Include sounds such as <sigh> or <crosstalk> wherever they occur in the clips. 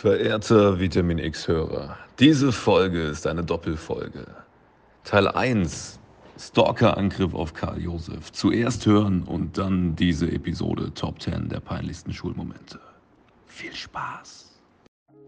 Verehrter Vitamin X-Hörer, diese Folge ist eine Doppelfolge. Teil 1, Stalker-Angriff auf Karl Josef. Zuerst hören und dann diese Episode Top 10 der peinlichsten Schulmomente. Viel Spaß.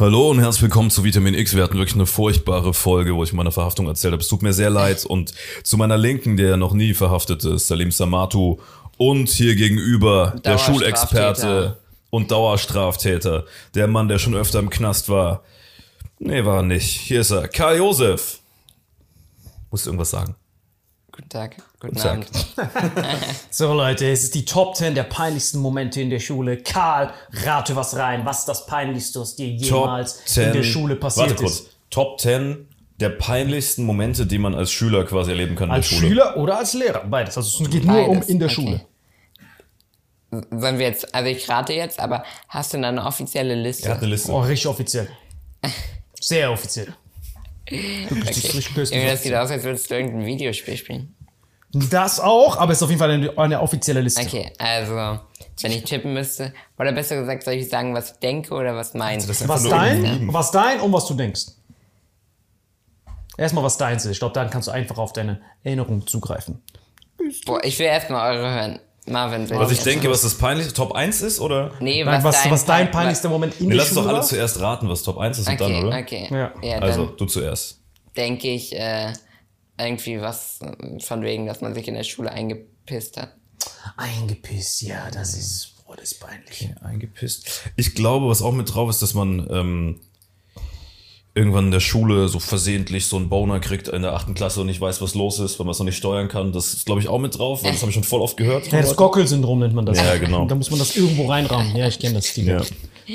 Hallo und herzlich willkommen zu Vitamin X. Wir hatten wirklich eine furchtbare Folge, wo ich von meiner Verhaftung erzählt habe. Es tut mir sehr leid. Und zu meiner Linken, der noch nie verhaftet ist, Salim Samatu. Und hier gegenüber der. Schulexperte und Dauerstraftäter. Der Mann, der schon öfter im Knast war. Nee, war er nicht. Hier ist er. Karl Josef. Musst du irgendwas sagen? Guten Tag, guten Tag. Abend. <laughs> <laughs> So Leute, es ist die Top 10 der peinlichsten Momente in der Schule. Karl, rate was rein. Was ist das Peinlichste, was dir jemals in der Schule passiert Warte kurz. ist? Top 10 der peinlichsten Momente, die man als Schüler quasi erleben kann Als in der Schule. Schüler oder als Lehrer? Beides. Also es geht nur um Beides, in der okay. Schule. Sollen wir jetzt, also ich rate jetzt, aber hast du da eine offizielle Liste? Er hat eine Liste. Oh, richtig offiziell. <laughs> Sehr offiziell. Wirklich, das ist richtig böse Irgendwie, das sieht aus, als würdest du irgendein Videospiel spielen. Das auch, aber es ist auf jeden Fall eine, eine offizielle Liste. Okay, also, wenn ich tippen müsste, oder besser gesagt, soll ich sagen, was ich denke oder was meine? das ist Was dein, was dein und was du denkst. Erstmal, was deins ist. Ich glaube, dann kannst du einfach auf deine Erinnerung zugreifen. Boah, ich will erstmal eure hören. Marvin, will Was ich denke, was das peinlichste Top 1 ist, oder? Nee, Nein, was, was, dein, was dein Pein- peinlichster Moment in Nee, der lass uns doch alle zuerst raten, was Top 1 ist und Okay, dann, oder? okay. Ja. Ja, dann Also, du zuerst. denke ich äh, irgendwie was äh, von wegen, dass man sich in der Schule eingepisst hat. Eingepisst, ja, das ist, boah, das ist peinlich. Eingepisst. Ich glaube, was auch mit drauf ist, dass man ähm, irgendwann in der Schule so versehentlich so einen Boner kriegt in der achten Klasse und nicht weiß, was los ist, weil man es noch nicht steuern kann. Das ist, glaube ich, auch mit drauf, weil das habe ich schon voll oft gehört. Ja, das Gockel-Syndrom nennt man das. Ja, genau. Da muss man das irgendwo reinrahmen. Ja, ich kenne das. Die, Ja. Das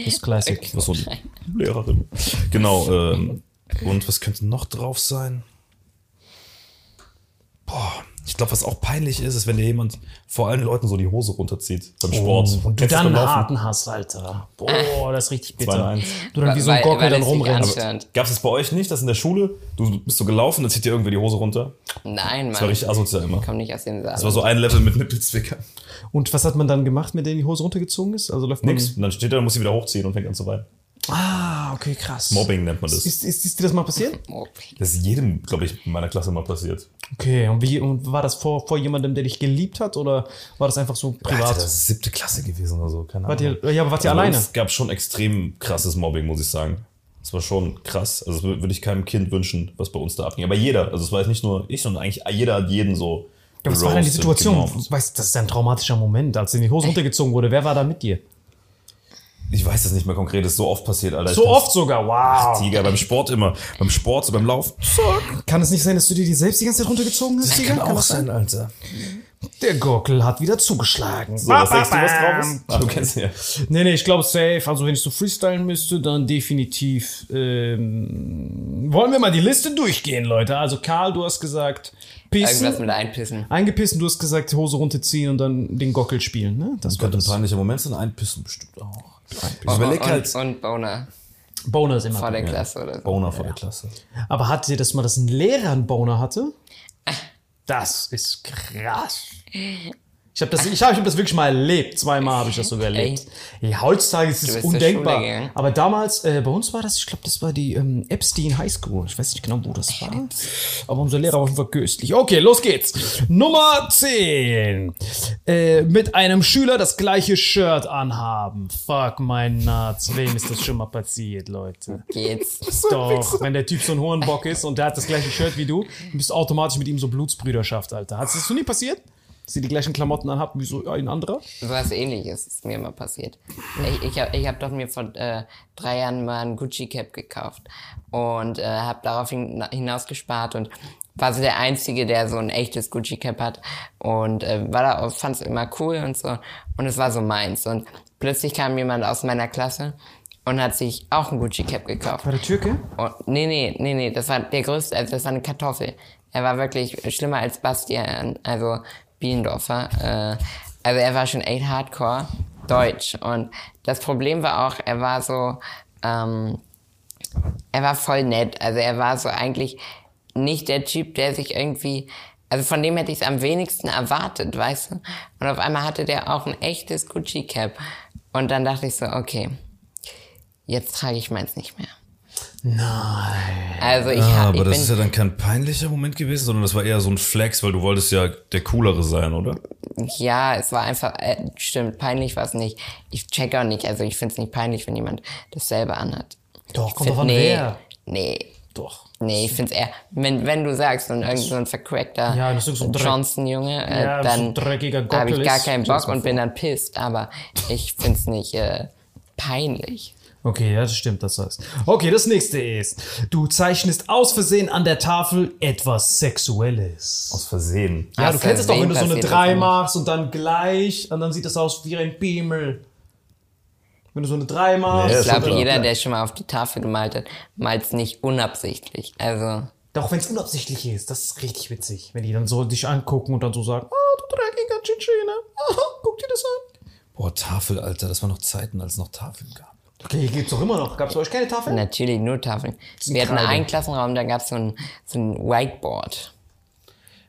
ist Classic. Das ist so Lehrerin. Genau. Ähm, und was könnte noch drauf sein? Boah, ich glaube, was auch peinlich ist, ist, wenn dir jemand vor allen Leuten so die Hose runterzieht beim Sport. Oh, und du dann einen harten hast, Alter. Boah, das ist richtig bitter. 2-1. Du dann wie so ein Gockel dann rumrennst. Gab es das bei euch nicht, dass in der Schule, du bist so gelaufen, dann zieht dir irgendwer die Hose runter? Nein, Das war Mann. richtig asozial immer. Ich komm nicht aus dem Saal. Das war so ein Level mit Nippelzwicker. Und was hat man dann gemacht, mit denen die Hose runtergezogen ist? Also läuft man. Nix. Und dann steht er, muss sie wieder hochziehen und fängt an zu weinen. Ah, okay, krass. Mobbing nennt man das. Ist, ist, ist dir das mal passiert? Oh, Das ist jedem, glaube ich, in meiner Klasse mal passiert. Okay, und wie und war das vor, vor jemandem, der dich geliebt hat oder war das einfach so privat? Alter, das ist siebte Klasse gewesen oder so. Keine Wart Ahnung. ihr, ja, aber wart ihr Also alleine? uns gab schon extrem krasses Mobbing, muss ich sagen. Das war schon krass. Also das wür- würde ich keinem Kind wünschen, was bei uns da abging. Aber jeder, also es war jetzt nicht nur ich, sondern eigentlich jeder hat jeden so. Ja, was war denn die Situation? Du weißt, das ist ein traumatischer Moment, als dir die Hose runtergezogen wurde. Wer war da mit dir? Ich weiß das nicht mehr konkret, das ist so oft passiert, Alter. So oft sogar, wow. Tiger, beim Sport immer. Beim Sport, so beim Laufen. Kann es nicht sein, dass du dir die selbst die ganze Zeit runtergezogen hast, Tiger? das Alter. Der Gockel hat wieder zugeschlagen. So, was denkst du, was drauf ist? Ah, du kennst ihn ja. Nee, nee, ich glaube safe. Also wenn ich so freestylen müsste, dann definitiv. Ähm, wollen wir mal die Liste durchgehen, Leute. Also Karl, du hast gesagt, Irgendwas pissen, mit einpissen. eingepissen, du hast gesagt, Hose runterziehen und dann den Gockel spielen. Ne? Das Könnte ein das. peinlicher Moment sein, einpissen bestimmt auch. Ich Und, überleg und, halt. und Boner Boner ist immer. vor der drin. Klasse oder so. Boner vor der Klasse. Aber hattet ihr das mal, dass ein Lehrer einen Boner hatte? Das ist krass. <laughs> Ich habe das, ich hab, ich hab das wirklich mal erlebt. Zweimal habe ich das sogar erlebt. Ja, heutzutage ist es undenkbar. Aber damals, äh, bei uns war das, ich glaube, das war die ähm, Epstein High School. Ich weiß nicht genau, wo das war. Aber unser Lehrer war auf jeden Fall köstlich. Okay, los geht's. Nummer 10. Äh, mit einem Schüler das gleiche Shirt anhaben. Fuck mein Nuts. Wem ist das schon mal passiert, Leute? Geht's. Doch, wenn der Typ so ein Hohenbock ist und der hat das gleiche Shirt wie du, du bist automatisch mit ihm so Blutsbrüderschaft, Alter. Hat es das so nie passiert? Dass sie die gleichen Klamotten anhabt wie so ein anderer? So was ähnliches ist mir mal passiert. Ich, ich habe ich hab doch mir vor äh, drei Jahren mal ein Gucci-Cap gekauft und äh, habe darauf hin, hinaus gespart und war so der Einzige, der so ein echtes Gucci-Cap hat und äh, war da fand es immer cool und so und es war so meins und plötzlich kam jemand aus meiner Klasse und hat sich auch ein Gucci-Cap gekauft. War der Türke? Und, nee, nee, nee, nee, das war der größte, also das war eine Kartoffel. Er war wirklich schlimmer als Bastian, also Bielendorfer. Äh, also er war schon echt hardcore deutsch. Und das Problem war auch, er war so, ähm, er war voll nett. Also er war so eigentlich nicht der Typ, der sich irgendwie, also von dem hätte ich es am wenigsten erwartet, weißt du? Und auf einmal hatte der auch ein echtes Gucci-Cap. Und dann dachte ich so, okay, jetzt trage ich meins nicht mehr. Nein. Also ich, Ah, hab, aber ich das bin, ist ja dann kein peinlicher Moment gewesen, sondern das war eher so ein Flex, weil du wolltest ja der Coolere sein, oder? ja, es war einfach, äh, stimmt, peinlich war es nicht. Ich check auch nicht, also ich finde es nicht peinlich, wenn jemand dasselbe anhat. Doch, Ich kommt find- drauf an, nee, wer. Nee, Doch. nee, ich finde es eher, wenn, wenn du sagst, und irgend so ein vercrackter Ja, das so Johnson-Junge, äh, Ja, so dann dreckiger habe ich gar keinen Bock und bin dann pisst, aber ich finde es nicht äh, peinlich. Okay, ja, das stimmt, das heißt. Okay, das nächste ist, du zeichnest aus Versehen an der Tafel etwas Sexuelles. Aus Versehen. Ja, Aus du kennst es doch, wenn du so eine Versehen 3 passiert das machst und dann gleich, und dann sieht das aus wie ein Biemel. Wenn du so eine 3 machst. Ja, Ich glaube, jeder, klar. der schon mal auf die Tafel gemalt hat, malt es nicht unabsichtlich. Also, Doch, wenn es unabsichtlich ist, das ist richtig witzig. Wenn die dann so dich angucken und dann so sagen, ah, du dreckiger Tschetschene, aha, <laughs> guck dir das an. Boah, Tafel, Alter, das waren noch Zeiten, als es noch Tafeln gab. Okay, hier gibt's doch immer noch. Gab's bei euch keine Tafel? natürlich nur Tafeln. Wir hatten einen Klassenraum, da gab so es so ein Whiteboard.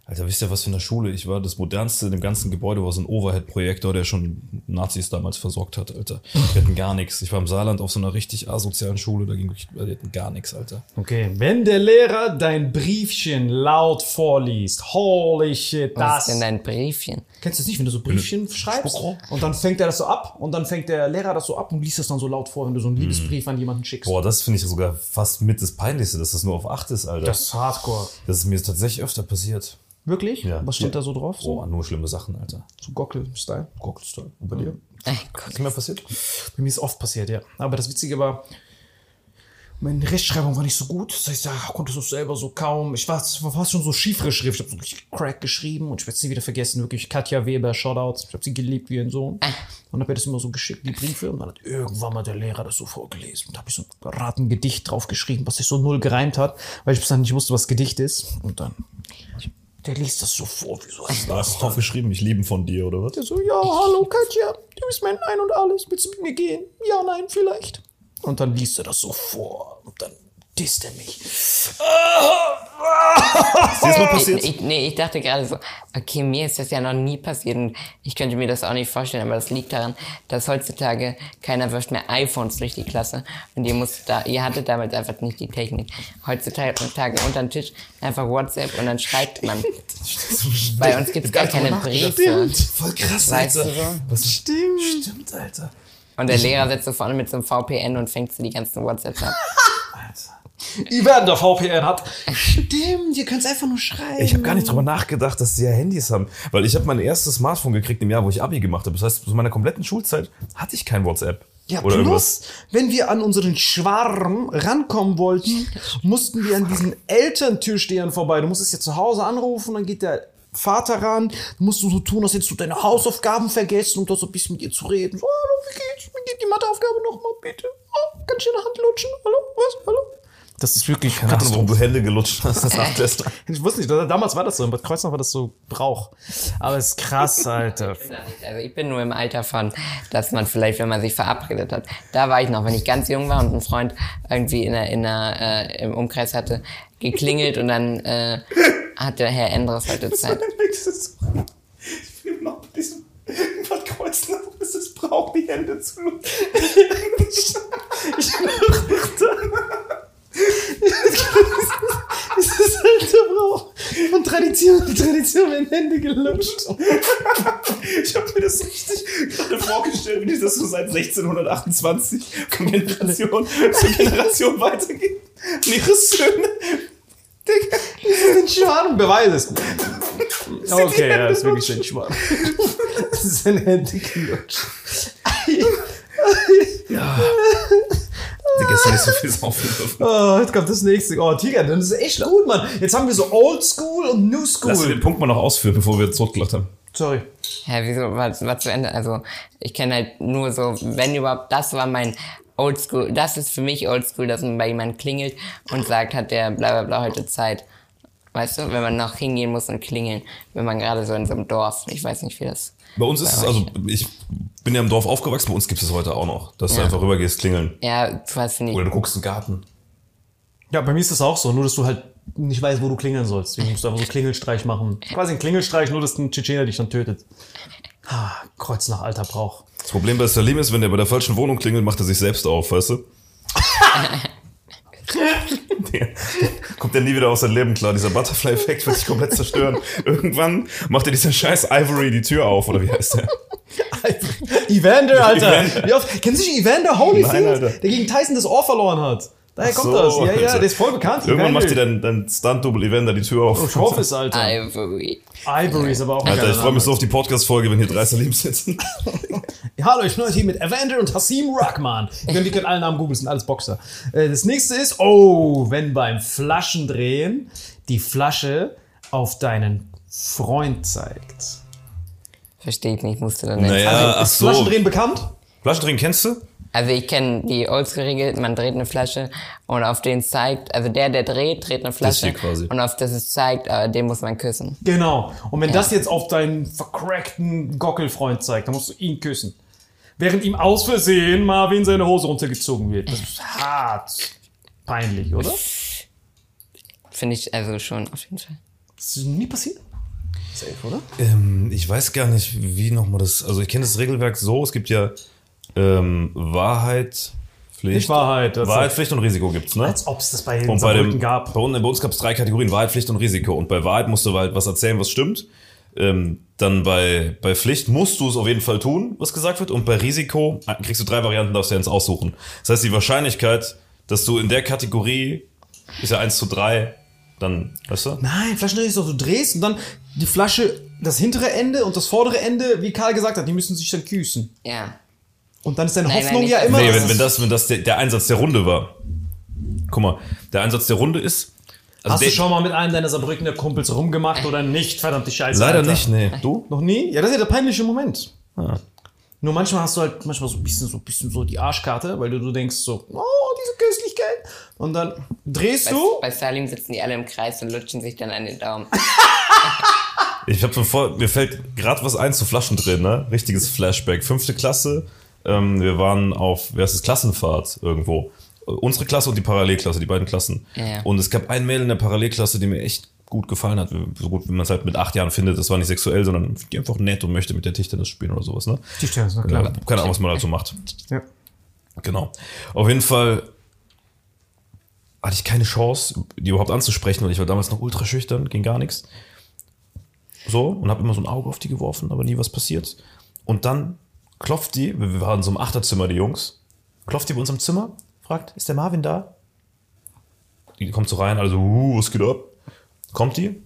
Alter, wisst ihr was für eine Schule? Ich war das modernste in dem ganzen Gebäude, war so ein Overhead-Projektor, der schon Nazis damals versorgt hat, Alter. Wir hatten gar nichts. Ich war im Saarland auf so einer richtig asozialen Schule, da ging wirklich, wir hatten gar nichts, Alter. Okay, wenn der Lehrer dein Briefchen laut vorliest, holy shit, Was das. ist denn dein Briefchen? Kennst du das nicht, wenn du so Briefchen schreibst und dann fängt er das so ab und dann fängt der Lehrer das so ab und liest das dann so laut vor, wenn du so einen Liebesbrief an jemanden schickst. Boah, das finde ich sogar fast mit das Peinlichste, dass das nur auf 8 ist, Alter. Das ist Hardcore. Das ist mir tatsächlich öfter passiert. Wirklich? Ja. Was steht Ja. da so drauf? So, Boah, nur schlimme Sachen, Alter. so Gockel-Style. Gockelstyle. Und bei dir? Ey, Gott. Ist mir passiert? Bei mir ist oft passiert, ja. Aber das Witzige war, meine Rechtschreibung war nicht so gut. Das heißt, ja, konnte es selber so kaum. Ich war, es war fast schon so schiefere Schrift. Ich habe so richtig crack geschrieben und ich werde es nie wieder vergessen. Wirklich Katja Weber, Shoutouts. Ich habe sie geliebt wie ein Sohn. Und habe ihr das immer so geschickt, die Briefe. Und dann hat irgendwann mal der Lehrer das so vorgelesen. Und da habe ich so ein Ratengedicht drauf geschrieben, was sich so null gereimt hat, weil ich bis dann nicht wusste, was Gedicht ist. Und dann, der liest das so vor, wie so Da hast du aufgeschrieben, ich lieben von dir, oder was? der so, ja, hallo Katja, du bist mein Ein und Alles. Willst du mit mir gehen? Ja, nein, vielleicht. Und dann liest er das so vor. Und dann disst er mich. Ist mal passiert? Ich, ich, nee, ich dachte gerade so, okay, mir ist das ja noch nie passiert und ich könnte mir das auch nicht vorstellen, aber das liegt daran, dass heutzutage keiner wirft mehr iPhones durch die Klasse und ihr musst da, ihr hattet damals einfach nicht die Technik. Heutzutage unter den Tisch einfach WhatsApp und dann schreibt man. <laughs> Bei uns gibt's gar keine Briefe. Voll krass, Weißt Alter. du so? Was stimmt. Stimmt, Alter. Und der Lehrer sitzt so vorne mit so einem VPN und fängt so die ganzen WhatsApps ab. <laughs> Evander VPN hat. Stimmt, ihr könnt es einfach nur schreiben. Ich habe gar nicht drüber nachgedacht, dass sie ja Handys haben. Weil ich habe mein erstes Smartphone gekriegt im Jahr, wo ich Abi gemacht habe. Das heißt, zu meiner kompletten Schulzeit hatte ich kein WhatsApp. Ja, Oder plus, wenn wir an unseren Schwarm rankommen wollten, mussten wir an diesen Elterntürstehern vorbei. Du musstest ja zu Hause anrufen, dann geht der Vater ran, musst du so tun, als hättest du deine Hausaufgaben vergessen, um da so ein bisschen mit ihr zu reden. So, hallo, wie geht's? Wie geht die Matheaufgabe nochmal, bitte? Oh, kann ich in der Hand lutschen? Hallo, was? Hallo? Das ist wirklich Keine Ahnung, warum du Hände gelutscht hast. <laughs> Das nachlässt. Ich wusste nicht, damals war das so, in Bad Kreuznach war das so Brauch. Aber es ist krass, Alter. Also ich bin nur im Alter von, dass man vielleicht, wenn man sich verabredet hat, da war ich noch, wenn ich ganz jung war und ein Freund irgendwie in der, in der, äh, im Umkreis hatte, geklingelt und dann äh, hatte Herr Endres heute Zeit. Ich will noch mit diesem Bad Kreuznach, es ist Brauch, die Hände zu lutschen. <laughs> Das ist halt der Brauch. Von Tradition zu Tradition werden Hände gelutscht. Ich habe mir das richtig gerade vorgestellt, wie das so seit 1628 von Generation zu Generation weitergeht. Und ihre Söhne. Digga, Den Schwan, beweis es. Okay, ja, das ist wirklich ein Schwan. Das ist ein Hände gelutscht. Digga, ist nicht so viel saufen dürfen. Oh, jetzt kommt das nächste. Oh, Tiger, das ist echt gut, Mann. Jetzt haben wir so Old School und New Lass School. den Punkt mal noch ausführen, bevor wir zurückgelacht haben. Sorry. Ja, wieso war, war zu Ende? Also ich kenne halt nur so, wenn überhaupt, das war mein Oldschool, das ist für mich Oldschool, dass man bei jemandem klingelt und sagt, hat der bla bla bla heute Zeit. Weißt du, wenn man noch hingehen muss und klingeln, wenn man gerade so in so einem Dorf, ich weiß nicht, wie das. Bei uns ist es, also ich bin ja im Dorf aufgewachsen, bei uns gibt es heute auch noch, dass du Ja. einfach rübergehst, klingeln. Ja, du hast nicht. Oder du guckst in den Garten. Ja, bei mir ist das auch so, nur dass du halt nicht weißt, wo du klingeln sollst. Deswegen musst du einfach so Klingelstreich machen. <laughs> Quasi ein Klingelstreich, nur dass ein Tschetschener dich dann tötet. Ah, Kreuz nach alter Brauch. Das Problem bei Salim ist, wenn der bei der falschen Wohnung klingelt, macht er sich selbst auf, weißt du? <laughs> <laughs> Der- Kommt er nie wieder aus seinem Leben klar. Dieser Butterfly-Effekt wird sich komplett zerstören. <laughs> Irgendwann macht er dieser scheiß Ivory die Tür auf, oder wie heißt der? <laughs> Evander, Alter. Evander. Wie oft, kennen Sie nicht Evander Holyfield? Nein. Der gegen Tyson das Ohr verloren hat. Daher kommt So, das. Ja, ja, der ist voll bekannt. Irgendwann Evander. macht dir dein, dein Stunt-Double Evander die Tür auf. Ich hoffe es, Alter. Ivory. Ivory ist aber auch ein Alter, ich freue mich so auf die Podcast-Folge, wenn hier drei Salims sitzen. <laughs> Ja, Hallo, ich bin heute hier mit Evander und Hassim Rahman. Ihr <laughs> könnt, ihr könnt alle Namen googeln, sind alles Boxer. Äh, Das nächste ist, oh, wenn beim Flaschendrehen die Flasche auf deinen Freund zeigt. Verstehe ich nicht, musste dann nicht. Naja, Also, ach ist so. Flaschendrehen bekannt? Flaschendrehen kennst du? Also ich kenne die Oldschool-Regel, man dreht eine Flasche und auf den zeigt, also der, der dreht, dreht eine Flasche quasi. und auf das es zeigt, äh, den muss man küssen. Genau. Und wenn das jetzt auf deinen vercrackten Gockelfreund zeigt, dann musst du ihn küssen. Während ihm aus Versehen Marvin seine Hose runtergezogen wird. Das ist hart. Peinlich, oder? Finde ich also schon auf jeden Fall. Das ist nie passiert. Safe, oder? Ähm, ich weiß gar nicht, wie nochmal das. Also ich kenne das Regelwerk so, es gibt ja ähm, Wahrheit, Pflicht. Nicht Wahrheit. Das Wahrheit, Pflicht und Risiko gibt's, ne? als ob es das bei den Und bei, dem, gab. Bei, uns, bei uns gab es drei Kategorien, Wahrheit, Pflicht und Risiko. Und bei Wahrheit musst du halt was erzählen, was stimmt. Ähm, dann bei, bei Pflicht musst du es auf jeden Fall tun, was gesagt wird. Und bei Risiko kriegst du drei Varianten, darfst du ja eins aussuchen. Das heißt, die Wahrscheinlichkeit, dass du in der Kategorie, ist ja 1 zu 3, dann, weißt du? Nein, Flaschendrehen ist doch, du drehst und dann die Flasche, das hintere Ende und das vordere Ende, wie Karl gesagt hat, die müssen sich dann küssen. Ja. Und dann ist deine Nein, Hoffnung nein, ja immer. Nee, dass wenn, wenn das, wenn das der, der Einsatz der Runde war. Guck mal, der Einsatz der Runde ist. Also Hast du schon mal mit einem deiner Saarbrücker Kumpels rumgemacht oder nicht? Verdammte Scheiße. Leider Alter. nicht, nee. Du? Noch nie? Ja, das ist ja der peinliche Moment. Ah. Nur manchmal hast du halt manchmal so ein bisschen so, ein bisschen so die Arschkarte, weil du, du denkst so, oh, diese Köstlichkeit. Und dann drehst Bei, du. bei Salim sitzen die alle im Kreis und lutschen sich dann an den Daumen. <laughs> Ich habe vor, mir fällt gerade was ein zu Flaschen drin, ne? Richtiges Flashback. Fünfte Klasse. Ähm, wir waren auf, wer ist das, Klassenfahrt irgendwo. Äh, Unsere Klasse und die Parallelklasse, die beiden Klassen. Ja. Und es gab ein Mädel in der Parallelklasse, die mir echt gut gefallen hat. So gut, wie man es halt mit acht Jahren findet. Das war nicht sexuell, sondern die einfach nett und möchte mit der Tischtennis spielen oder sowas, ne? Tischtennis, na Ja, keine Ahnung, was man halt so macht. Ja. Genau. Auf jeden Fall hatte ich keine Chance, die überhaupt anzusprechen, weil ich war damals noch ultra schüchtern, ging gar nichts. So, und habe immer so ein Auge auf die geworfen, aber nie was passiert. Und dann klopft die, wir wir waren so im Achterzimmer, die Jungs, klopft die bei uns im Zimmer, fragt, ist der Marvin da? Die kommt so rein, also, uh, was geht ab? Kommt die?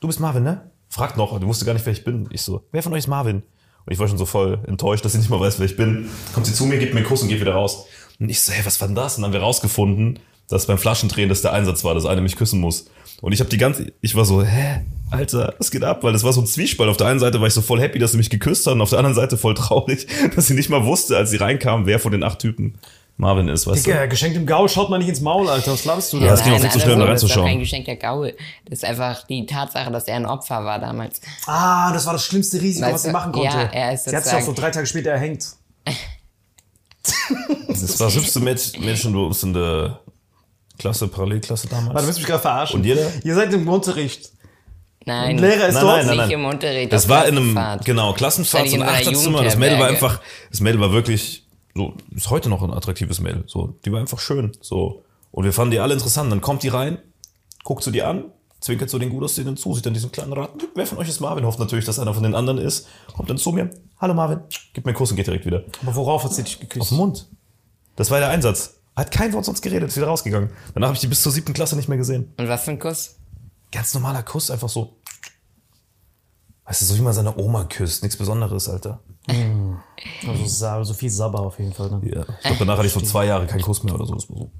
Du bist Marvin, ne? Fragt noch, du wusste gar nicht, wer ich bin. Ich so, wer von euch ist Marvin? Und ich war schon so voll enttäuscht, dass sie nicht mal weiß, wer ich bin. Kommt sie zu mir, gibt mir einen Kuss und geht wieder raus. Und ich so, hey, was war denn das? Und dann haben wir rausgefunden, dass beim Flaschendrehen das der Einsatz war, dass eine mich küssen muss. Und ich habe die ganze, ich war so, hä, Alter, was geht ab? Weil das war so ein Zwiespalt. Auf der einen Seite war ich so voll happy, dass sie mich geküsst hat, und auf der anderen Seite voll <laughs> traurig, dass sie nicht mal wusste, als sie reinkam, wer von den acht Typen Marvin ist, weißt Digga, geschenkt im Gaul schaut man nicht ins Maul, Alter. Was glaubst du da? Ja, das ging auch viel zu schnell, da andersrum, Das ist doch reinzuschauen. kein geschenkter Gaul. Das ist einfach die Tatsache, dass er ein Opfer war damals. Ah, das war das schlimmste Risiko, Weißt was sie du, machen konnte. ja, er ist sie hat sich auch so drei Tage später erhängt. <laughs> Das war das hübschste Mädchen bei uns in der Klasse, Parallelklasse damals. Warte, du willst mich gerade verarschen. Und jeder? Ihr seid im Unterricht. Nein, Lehrer ist Nein, dort nein, nein, nicht nein. im Unterricht. Das war in einem, Klassenfahrt. genau, Klassenfahrt, Das so ein Achterzimmer. Das Mädel war einfach, das Mädel war wirklich, so, ist heute noch ein attraktives Mädel. So, die war einfach schön. So. Und wir fanden die alle interessant. Dann kommt die rein, guckt zu dir an, zwinkert so den gut aussehenden zu, sieht dann diesen kleinen Rat. Wer von euch ist Marvin? Hofft natürlich, dass einer von den anderen ist. Kommt dann zu mir. Hallo Marvin. Gibt mir einen Kuss und geht direkt wieder. Aber worauf hat sie dich Auf geküsst? den Mund. Das war der Einsatz. Hat kein Wort sonst geredet, ist wieder rausgegangen. Danach habe ich die bis zur siebten Klasse nicht mehr gesehen. Und was für ein Kuss? Ganz normaler Kuss, einfach so. Weißt du, so wie man seine Oma küsst. Nichts Besonderes, Alter. Also, <laughs> Sa- so viel Sabber auf jeden Fall. Dann. Ja. Ich glaube, danach hatte ich so zwei Jahre keinen Kuss mehr oder so. So.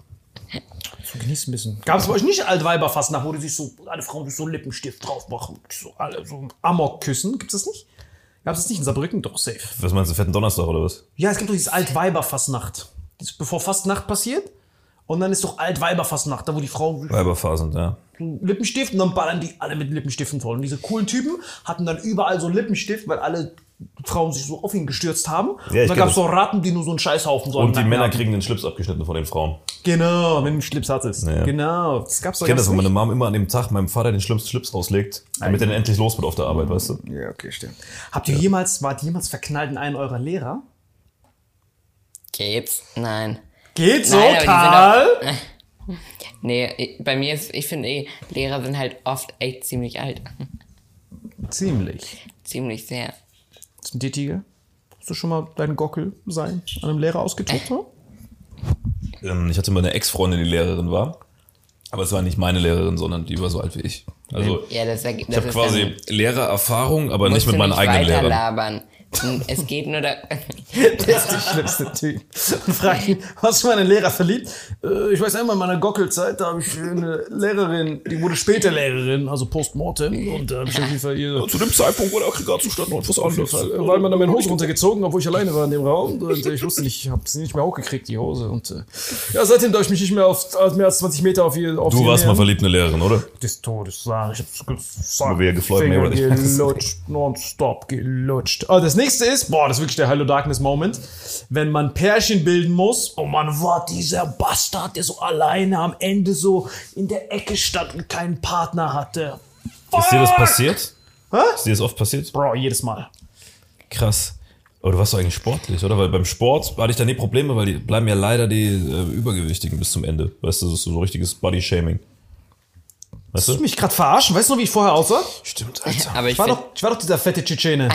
So genießt ein bisschen. Gab es bei euch nicht Altweiberfassnacht, wo die sich so, alle Frauen sich so Lippenstift drauf machen, so alle so Amok küssen? Gibt's das nicht? Gab's das nicht in Saarbrücken? Doch, safe. Was meinst du, fetten Donnerstag oder was? Ja, es gibt doch dieses Altweiberfassnacht. Das ist bevor Fastnacht passiert. Und dann ist doch Altweiberfassnacht, da wo die Frauen sich Weiberphasen, ja. so Lippenstift und dann ballern die alle mit Lippenstiften voll. Und diese coolen Typen hatten dann überall so einen Lippenstift, weil alle Frauen sich so auf ihn gestürzt haben. ich und kenn gab es so Ratten, die nur so einen Scheißhaufen so am Und die Männer kriegen den Schlips abgeschnitten von den Frauen. Genau, wenn du einen Schlips hattest. Ja. Genau, das gab's Ich kenne das, wenn meine. Mom immer an dem Tag meinem Vater den schlimmsten Schlips rauslegt, damit er dann endlich los wird auf der Arbeit, weißt du? Ja, okay, stimmt. Habt ihr jemals, wart ihr jemals verknallt in einen eurer Lehrer? Geht's? Nein. Geht so, Nein, Karl? <laughs> Nee, bei mir ist, ich finde eh, Lehrer sind halt oft echt ziemlich alt. Ziemlich. ziemlich sehr. Tiger? Hast du schon mal deinen Gockel sein an einem Lehrer ausgetobt? oder? Ähm, ich hatte mal eine Ex-Freundin, die Lehrerin war. Aber es war nicht meine Lehrerin, sondern die war so alt wie ich. Also, Ja, das, ergibt- ich das habe quasi Lehrererfahrung, aber nicht mit meinen nicht eigenen Lehrern. Es geht nur da. <laughs> Der ist der schlimmste Typ. Und fragt ihn, hast du meinen Lehrer verliebt? Äh, ich weiß einmal in meiner Gockelzeit, da habe ich eine Lehrerin, die wurde später Lehrerin, also Postmortem. Und da habe ich auf jeden Fall ihr Zu dem Zeitpunkt, wo der Aggregatzustand noch etwas äh, weil man dann meine Hose runtergezogen, obwohl ich alleine war in dem Raum. Und äh, ich wusste nicht, ich habe sie nicht mehr hochgekriegt, die Hose. Und äh, ja, seitdem darf ich mich nicht mehr auf mehr als 20 Meter auf ihr auf Du warst mal nähern. verliebt in eine Lehrerin, oder? des Todes sah. Ich hab's gesagt. Aber wir geflogen, Finger Mayweather. gelutscht, nonstop gelutscht. Oh, das nächste ist, boah, das ist wirklich der Hello Darkness Moment, wenn man Pärchen bilden muss und man war dieser Bastard, der so alleine am Ende so in der Ecke stand und keinen Partner hatte. Ist dir das passiert? Hä? Ist dir das oft passiert? Bro, jedes Mal. Krass. Aber du warst doch eigentlich sportlich, oder? Weil beim Sport hatte ich da nie Probleme, weil die bleiben ja leider die äh, Übergewichtigen bis zum Ende. Weißt du, das ist so richtiges Body-Shaming. Weißt Willst du du? mich gerade verarschen? Weißt du noch, wie ich vorher aussah? Stimmt, Alter. Aber ich Ich war, doch, ich war doch dieser fette Tschetschene.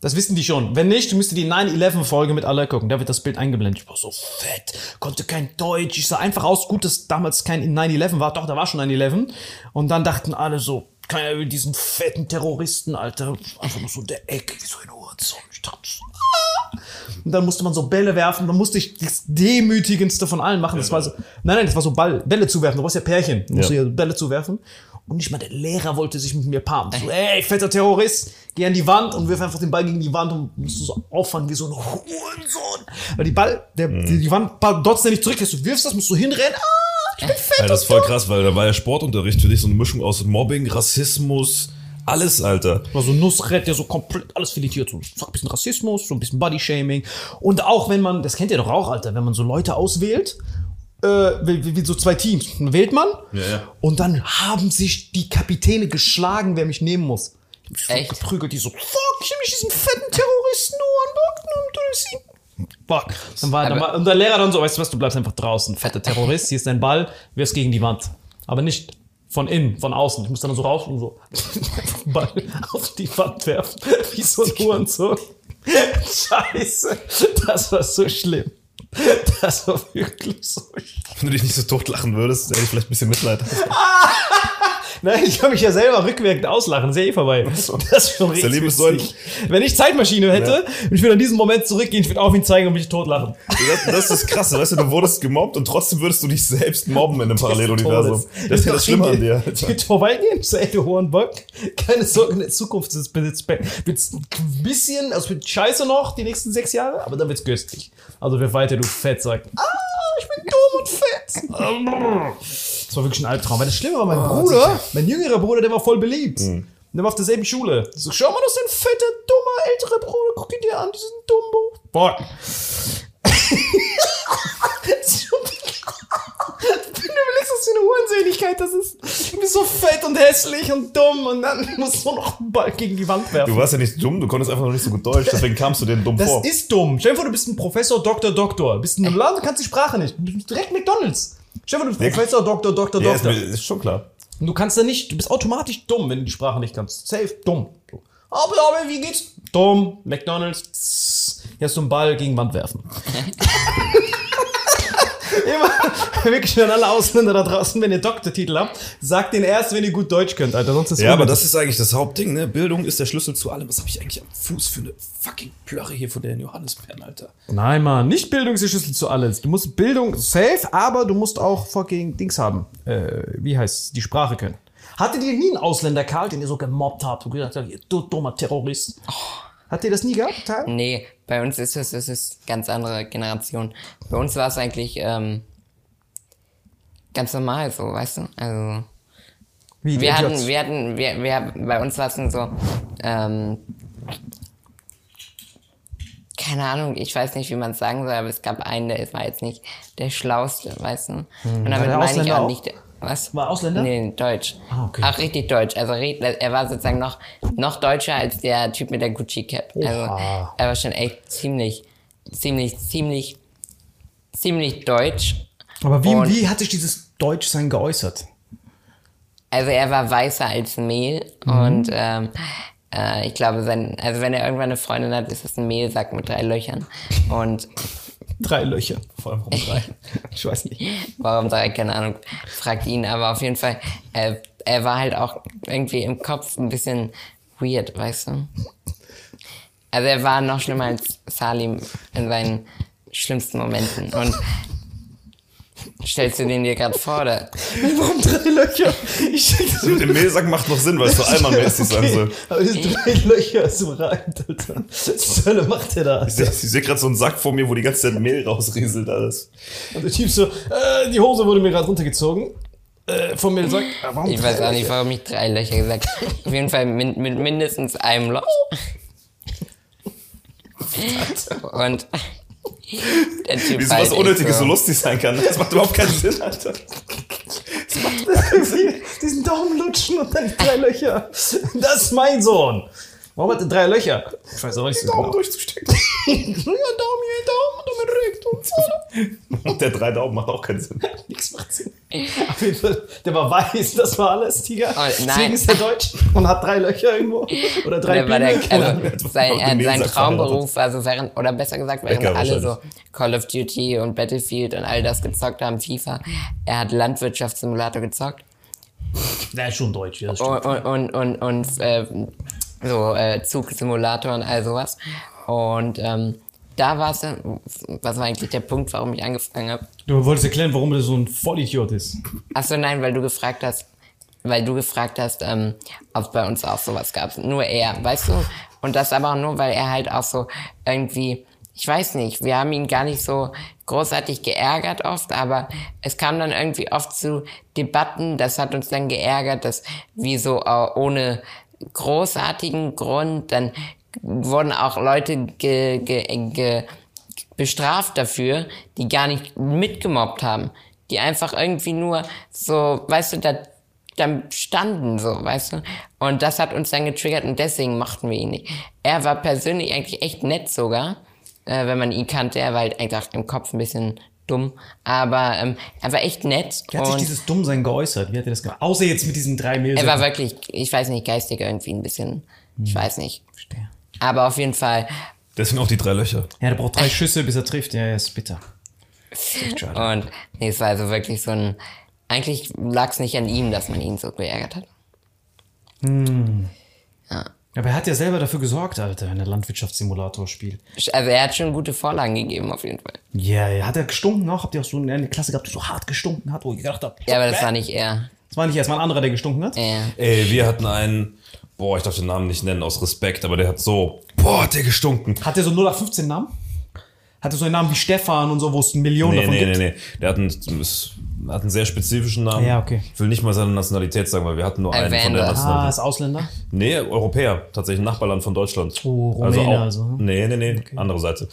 Das wissen die schon. Wenn nicht, müsst ihr die 9-11-Folge mit Allah gucken. Da wird das Bild eingeblendet. Ich war so fett, konnte kein Deutsch. Ich sah einfach aus. Gut, dass damals kein 9-11 war. Doch, da war schon 9-11. Und dann dachten alle so, keiner will diesen fetten Terroristen, Alter. Einfach nur so in der Ecke, wie so ein Hurensohn. Ich dachte ah. Und dann musste man so Bälle werfen. Dann musste ich das demütigendste von allen machen. Das war so, nein, nein, das war so Ball, Bälle zuwerfen. Du brauchst ja Pärchen. Du musst ja. Bälle zuwerfen. Und nicht mal der Lehrer wollte sich mit mir paaren. So, ey, fetter Terrorist, geh an die Wand und wirf einfach den Ball gegen die Wand und musst du so auffangen wie so ein Hurensohn. Weil die Ball, der, die, die Wand dotzt ja nicht zurück. Du wirfst das, musst du hinrennen. Ah, ich bin fett. Ja, das ist voll krass, weil da war ja Sportunterricht für dich so eine Mischung aus Mobbing, Rassismus, alles, Alter. war so Nussret, der so komplett alles filetiert. So ein bisschen Rassismus, so ein bisschen Bodyshaming. Und auch wenn man, das kennt ihr doch auch, Alter, wenn man so Leute auswählt, äh, wie, wie, wie so zwei Teams, dann wählt man Ja, ja. und dann haben sich die Kapitäne geschlagen, wer mich nehmen muss. Ich Echt? geprügelt, die so, fuck, ich hab mich diesen fetten Terroristen nur an Bock genommen, du bist ihn. Fuck. Dann war, dann war, und der Lehrer dann so, weißt du was, du bleibst einfach draußen, fetter Terrorist, hier ist dein Ball, wirfst gegen die Wand. Aber nicht von innen, von außen. Ich muss dann so raus und so <laughs> Ball auf die Wand werfen, <laughs> wie so ein Hurensohn. <laughs> Scheiße, das war so schlimm. <laughs> Das war wirklich so. Wenn du dich nicht so totlachen würdest, hätte ich vielleicht ein bisschen Mitleid. <laughs> Nein, ich kann mich ja selber rückwirkend auslachen. Ist ja eh vorbei. Das ist schon richtig. Leben ist witzig. Wenn ich Zeitmaschine hätte, und ich würde an diesen Moment zurückgehen, ich würde auf ihn zeigen und mich totlachen. Das, das ist das Krasse, weißt du, du wurdest gemobbt und trotzdem würdest du dich selbst mobben in einem <laughs> Paralleluniversum. Das ist ja das Schlimme an dir. Ich würde vorbeigehen, so, ey, du Hornbock, keine Sorge, in der Zukunft wird's ein bisschen, also wird scheiße noch, die nächsten sechs Jahre, aber dann wird's köstlich. Also wer weiter, du Fettsack. Ah, ich bin dumm und fett. <laughs> Das war wirklich ein Albtraum. Weil das Schlimme war, mein Bruder, mein jüngerer Bruder, der war voll beliebt. Der war auf derselben Schule. Ich so, schau mal, das ist ein fetter, dummer, älterer Bruder. Guck ihn dir an, diesen Dumbo. Fuck. Du überlegst, was für eine Unseligkeit das ist. Du bist so fett und hässlich und dumm und dann musst du noch einen Ball gegen die Wand werfen. Du warst ja nicht dumm, du konntest einfach noch nicht so gut Deutsch, deswegen kamst du denen dumm Das vor. ist dumm. Stell dir vor, du bist ein Professor, Doktor, Doktor. Du bist in einem Land, du kannst die Sprache nicht. Du bist direkt McDonalds. Vor, du bist Professor, Doktor, Doktor, ja, ist, Doktor. mir- ist schon klar. Und du kannst da nicht, du bist automatisch dumm, wenn du die Sprache nicht kannst. Safe, dumm. Aber, aber, wie geht's? Dumm, McDonalds, tss. hier hast du einen Ball gegen Wand werfen. <laughs> Immer, <laughs> wirklich an alle Ausländer da draußen, wenn ihr Doktortitel habt, sagt den erst, wenn ihr gut Deutsch könnt, Alter. Sonst ist Ja, aber das ist eigentlich das Hauptding, ne? Bildung ist der Schlüssel zu allem. Was habe ich eigentlich am Fuß für eine fucking Plörre hier von den Johannisbeeren, Alter? Nein, Mann, nicht Bildung ist der Schlüssel zu alles. Du musst Bildung safe, aber du musst auch fucking Dings haben. Äh, wie heißt die Sprache können. Hattet ihr nie einen Ausländer, Karl, den ihr so gemobbt habt und gesagt habt, ihr du dummer Terrorist? Habt ihr das nie gehabt, Karl? Nee, bei uns ist es, es ist ganz andere Generation. Bei uns war es eigentlich ähm, ganz normal so, weißt du? Also Wie, wir hatten, wir hatten, wir, wir, bei uns war es so, ähm, keine Ahnung, ich weiß nicht, wie man es sagen soll, aber es gab einen, der war jetzt nicht der Schlauste, weißt du? Und damit meine ich auch auch? nicht, was? War Ausländer? Nee, Deutsch. Ah, okay. Ach, richtig Deutsch. Also er war sozusagen noch, noch deutscher als der Typ mit der Gucci-Cap. Also er war schon echt ziemlich, ziemlich, ziemlich, ziemlich deutsch. Aber wie, Und- wie hat sich dieses Deutschsein geäußert? Also er war weißer als Mehl und ähm, äh, ich glaube, sein, also wenn er irgendwann eine Freundin hat, ist es ein Mehlsack mit drei Löchern. Und Drei Löcher. Vor allem warum drei? <laughs> ich weiß nicht. warum drei, keine Ahnung, fragt ihn, aber auf jeden Fall, äh, er war halt auch irgendwie im Kopf ein bisschen weird, weißt du? Also er war noch schlimmer als Salim in seinen schlimmsten Momenten. Und stellst du den dir gerade vor, oder? Warum drei Löcher? Ich das <laughs> Mit dem Mehlsack macht noch Sinn, weil es so <laughs> Alman-mäßig sein soll. Aber diese drei Löcher ist überragend, Alter. Was zur Hölle macht der da? Ich sehe seh gerade so einen Sack vor mir, wo die ganze Zeit Mehl rausrieselt alles. Und der Typ so, äh, die Hose wurde mir gerade runtergezogen. Äh, mir sagt, äh, warum Ich weiß auch nicht, warum ich drei Löcher gesagt habe. Auf jeden Fall mit, mit mindestens einem Loch. <laughs> Und Wie so was echt Unnötiges so lustig sein kann. Das macht überhaupt keinen Sinn, Alter. <laughs> <laughs> Diesen Daumen lutschen und dann die drei Löcher. Das ist mein Sohn. Warum hat er drei Löcher? Ich weiß auch nicht so Daumen genau. durchzustecken. <laughs> Ja, Daumen hier, Daumen, damit regt und so. Und <laughs> der drei Daumen macht auch keinen Sinn. <laughs> Nichts macht Sinn. Auf jeden Fall, der war weiß, das war alles, Tiger. Oh, nein. Deswegen ist er deutsch und hat drei Löcher irgendwo. Oder drei Der der, Pimmel. also sein, er, sein Traumberuf war so während, oder besser gesagt, während Bäcker alle so. Call of Duty und Battlefield und all das gezockt haben, FIFA. Er hat Landwirtschaftssimulator gezockt. Der ist schon deutsch, ja, das und, und, und, und, und äh, so äh, Zugsimulator und all sowas. Und ähm, da war es, was war eigentlich der Punkt, warum ich angefangen habe? Du wolltest erklären, warum er so ein Vollidiot ist. Achso, nein, weil du gefragt hast, weil du gefragt hast, ähm, ob es bei uns auch sowas gab. Nur er, weißt du? Und das aber auch nur, weil er halt auch so irgendwie, ich weiß nicht, wir haben ihn gar nicht so großartig geärgert oft, aber es kam dann irgendwie oft zu Debatten, das hat uns dann geärgert, dass wie so äh, ohne großartigen Grund, dann wurden auch Leute ge, ge, ge, bestraft dafür, die gar nicht mitgemobbt haben, die einfach irgendwie nur so, weißt du, da dann standen so, weißt du? Und das hat uns dann getriggert und deswegen mochten wir ihn nicht. Er war persönlich eigentlich echt nett sogar, äh, wenn man ihn kannte. Er war halt einfach im Kopf ein bisschen dumm, aber ähm, er war echt nett. Wie hat sich dieses Dummsein geäußert? Wie hat er das gemacht? Außer jetzt mit diesen drei Mehl. er war wirklich, ich weiß nicht, geistig irgendwie ein bisschen, ich weiß nicht. Aber auf jeden Fall. Deswegen auch die drei Löcher. Ja, der braucht drei Schüsse, bis er trifft. Ja, ja, ist bitter. Ist echt schade. Und nee, es war also wirklich so ein. Eigentlich lag es nicht an ihm, dass man ihn so geärgert hat. Aber er hat ja selber dafür gesorgt, Alter, wenn er Landwirtschaftssimulator spielt. Also er hat schon gute Vorlagen gegeben, auf jeden Fall. Ja, ja, hat er gestunken noch? Habt ihr auch so eine Klasse gehabt, die so hart gestunken hat, wo ihr gedacht habt, Ja, aber das war nicht er. das war nicht erstmal ein anderer, der gestunken hat? Ja. Ey, wir hatten einen, boah, ich darf den Namen nicht nennen aus Respekt, aber der hat so, boah, hat der gestunken. Hat er so 0815 Namen? Hat er so einen Namen wie Stefan und so, wo es Millionen Nee, davon nee, gibt? nee, nee. Der hat einen, hat einen sehr spezifischen Namen. Ja, okay. Ich will nicht mal seine Nationalität sagen, weil wir hatten nur einen von der Evander. Ah, Nationalität. ist Ausländer? Nee, Europäer. Tatsächlich ein Nachbarland von Deutschland. Oh, Rumäne auch, also, ne? Nee, nee, nee. Andere Seite.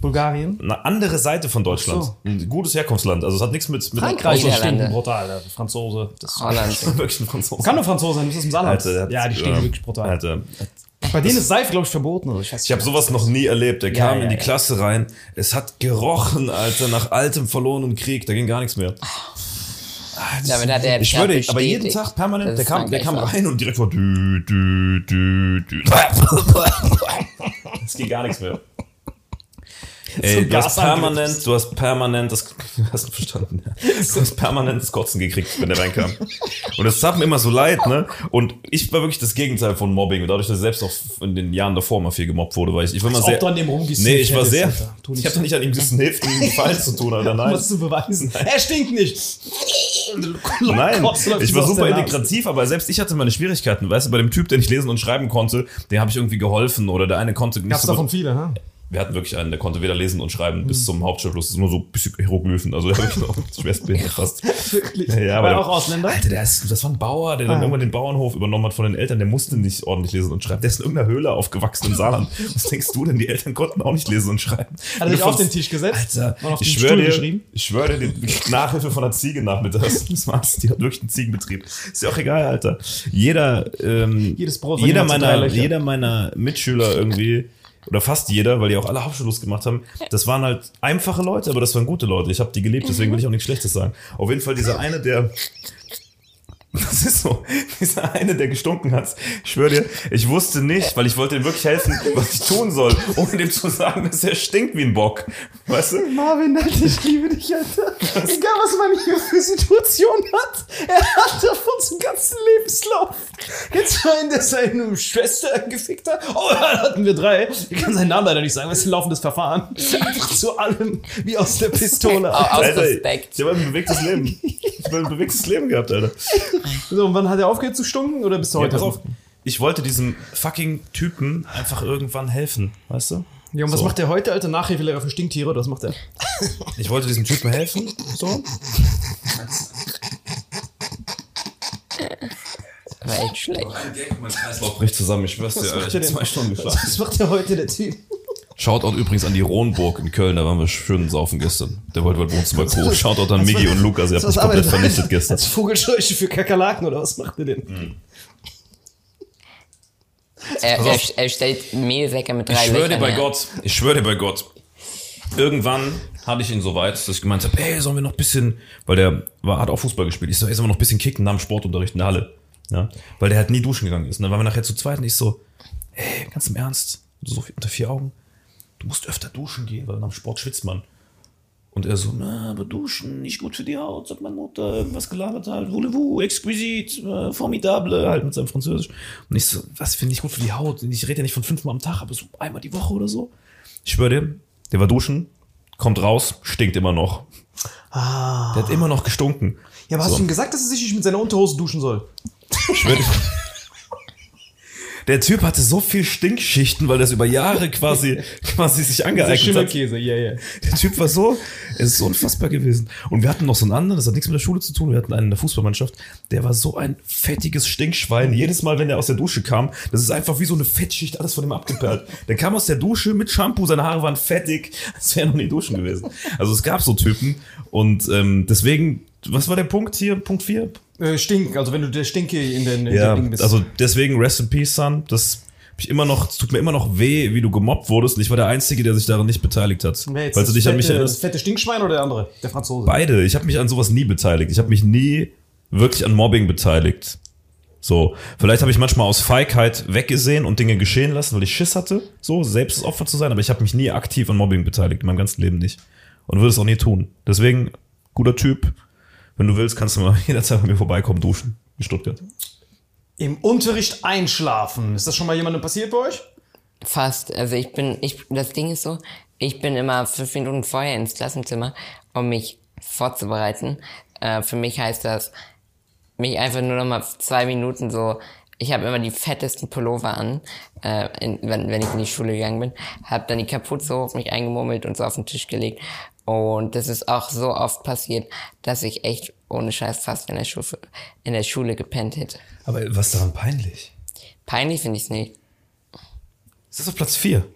Bulgarien? Eine andere Seite von Deutschland. Ach Ein gutes Herkunftsland. Also es hat nichts mit, mit Frankreich stinken brutal. Franzose. Das Holland. <laughs> wirklich ein Franzose. kann nur Franzose sein, das ist im Saarland. Alter, ja, die stinken ja, wirklich brutal. Alter. Bei denen ist Seife, glaube ich, verboten. Oder? Ich, Ich habe sowas noch nie erlebt. Der Ja, kam ja, in die ja. Klasse rein. Es hat gerochen, Alter, nach altem verlorenen Krieg. Da ging gar nichts mehr. Damit hat er Ich bestätigt, aber jeden Tag permanent, der kam, der kam rein und direkt war dü, dü, dü, dü. <laughs> Es ging gar nichts mehr. Ey, du hast permanent, du hast permanent das, <laughs> hast du verstanden, ja. Du hast permanent das Kotzen gekriegt, wenn der reinkam. Und das tat mir immer so leid, ne? Und ich war wirklich das Gegenteil von Mobbing. Und dadurch, dass ich selbst auch in den Jahren davor mal viel gemobbt wurde, weil ich, ich war mal sehr. du an dem Nee, ich war sehr. Ich habe doch nicht an ihm gesnifft, um einen Gefallen zu tun, Alter. <laughs> Nein. was zu beweisen. Er stinkt nicht. Nein, ich ihm war super integrativ, aber selbst ich hatte meine Schwierigkeiten. Weißt du, bei dem Typ, der nicht lesen und schreiben konnte, dem habe ich irgendwie geholfen oder der eine konnte nicht Gab's so davon viele, ha? Wir hatten wirklich einen, der konnte weder lesen und schreiben Mhm. bis zum Hauptschulabschluss. Das ist nur so ein bisschen Hieroglyphen. Also der war wirklich noch schwerstbehindert fast. Wirklich. Ja, aber der- auch Ausländer? Alter, der ist, das war ein Bauer, der dann Ah. irgendwann den Bauernhof übernommen hat von den Eltern. Der musste nicht ordentlich lesen und schreiben. Der ist in irgendeiner Höhle aufgewachsen im Saarland. <laughs> Was denkst du denn? Die Eltern konnten auch nicht lesen und schreiben. Hat er sich auf den Tisch gesetzt? Alter, Und auf ich schwöre dir, ich schwöre dir, die Nachhilfe von der Ziege nachmittags. <laughs> Das war's. Die hat wirklich einen Ziegenbetrieb. Ist ja auch egal, Alter. Jeder, ähm, Jedes Brot jeder meiner, jeder meiner Mitschüler irgendwie, oder fast jeder, weil die auch alle Hauptschulschluss gemacht haben, das waren halt einfache Leute, aber das waren gute Leute. Ich habe die geliebt, deswegen will ich auch nichts Schlechtes sagen. Auf jeden Fall dieser eine, der <laughs> das ist so. Dieser eine, der gestunken hat. Ich schwöre dir, ich wusste nicht, weil ich wollte ihm wirklich helfen, was ich tun soll, ohne dem zu sagen, dass er stinkt wie ein Bock. Weißt du? Marvin, Alter, ich liebe dich, Alter. Egal, was man hier für Situation hat, er hat davon zum ganzen Lebenslauf. Jetzt meint er seine Schwester gefickt hat. Oh, da hatten wir drei. Ich kann seinen Namen leider nicht sagen, weil es ist ein laufendes Verfahren. Einfach zu allem, wie aus der Pistole. Au- Aus Respekt. ich habe ein bewegtes Leben. Ich habe ein bewegtes Leben gehabt, Alter. So, und wann hat er aufgehört zu stunken oder bis Ja, heute? pass auf. Ich wollte diesem fucking Typen einfach irgendwann helfen, weißt du? Ja, und was So. macht er heute, Alter? Nachhilfelehrer für Stinktiere oder was macht er? <laughs> Ich wollte diesem Typen helfen, so. War echt schlecht. Mein Kreislauf bricht zusammen, ich schwör's dir, Was Alter. macht Ich hab zwei Stunden geschlafen. Was macht er heute, der Typ? Shoutout übrigens an die Rohnburg in Köln, da waren wir schön saufen gestern. Der wollte wohl Wohnzimmer Co. Shoutout an Migi und Lukas, ihr habt mich komplett er? vernichtet <laughs> gestern. Als Vogelscheuche für Kakerlaken oder was macht er denn? Hm. Er, er, er stellt Mehlsäcke mit drei Ich schwöre dir bei. Gott, ich schwöre dir bei Gott. Irgendwann hatte ich ihn so weit, dass ich gemeint habe, ey, sollen wir noch ein bisschen, weil der war, hat auch Fußball gespielt. Ich so, ey, sollen wir noch ein bisschen kicken nach dem Sportunterricht in der Halle. Ja, weil der halt nie duschen gegangen ist. Und dann waren wir nachher zu zweit und ich so, ey, ganz im Ernst, so viel, unter vier Augen, du musst öfter duschen gehen, weil nach dem Sport schwitzt man. Und er so, na, aber duschen, nicht gut für die Haut, sagt meine Mutter, irgendwas gelabert halt, voulez-vous, exquisit, äh, formidable, halt mit seinem Französisch. Und ich so, was finde ich gut für die Haut? Ich rede ja nicht von fünfmal am Tag, aber so einmal die Woche oder so. Ich schwöre dir, Der war duschen, kommt raus, stinkt immer noch. Ah. Der hat immer noch gestunken. Ja, aber hast So. du ihm gesagt, dass er sich nicht mit seiner Unterhose duschen soll? Ich würd- <laughs> Der Typ hatte so viel Stinkschichten, weil das über Jahre quasi, <laughs> quasi sich angeeignet hat. ja, ja. Der Typ war so, es ist so unfassbar gewesen. Und wir hatten noch so einen anderen, das hat nichts mit der Schule zu tun, wir hatten einen in der Fußballmannschaft, der war so ein fettiges Stinkschwein. Jedes Mal, wenn er aus der Dusche kam, das ist einfach wie so eine Fettschicht, alles von ihm abgeperlt. Der kam aus der Dusche mit Shampoo, seine Haare waren fettig, <laughs> als wäre er noch nie duschen gewesen. Also es gab so Typen und ähm, deswegen, was war der Punkt hier? Punkt 4? Äh, Stink, also wenn du der Stinke in den, in Ja, den Ding bist. also deswegen Rest in Peace, Son. Das ich immer noch, es tut mir immer noch weh, wie du gemobbt wurdest. Und ich war der Einzige, der sich daran nicht beteiligt hat. Falls du dich an mich fette, erinnerst. Das fette Stinkschwein oder der andere? Der Franzose. Beide. Ich habe mich an sowas nie beteiligt. Ich habe mich nie wirklich an Mobbing beteiligt. So, vielleicht habe ich manchmal aus Feigheit weggesehen und Dinge geschehen lassen, weil ich Schiss hatte, so selbst das Opfer zu sein, aber ich habe mich nie aktiv an Mobbing beteiligt, in meinem ganzen Leben nicht. Und würde es auch nie tun. Deswegen, guter Typ. Wenn du willst, kannst du mal <laughs> jederzeit bei mir vorbeikommen, duschen. In Stuttgart. Im Unterricht einschlafen. Ist das schon mal jemandem passiert bei euch? Fast. Also ich bin, ich, das Ding ist so, ich bin immer fünf Minuten vorher ins Klassenzimmer, um mich vorzubereiten. Äh, für mich heißt das, mich einfach nur noch mal zwei Minuten so, ich habe immer die fettesten Pullover an, äh, in, wenn, wenn ich in die Schule gegangen bin, habe dann die Kapuze hoch mich eingemummelt und so auf den Tisch gelegt. Und das ist auch so oft passiert, dass ich echt ohne Scheiß fast in der Schule, in der Schule gepennt hätte. Aber was daran peinlich? Peinlich finde ich es nicht. Ist das auf Platz 4?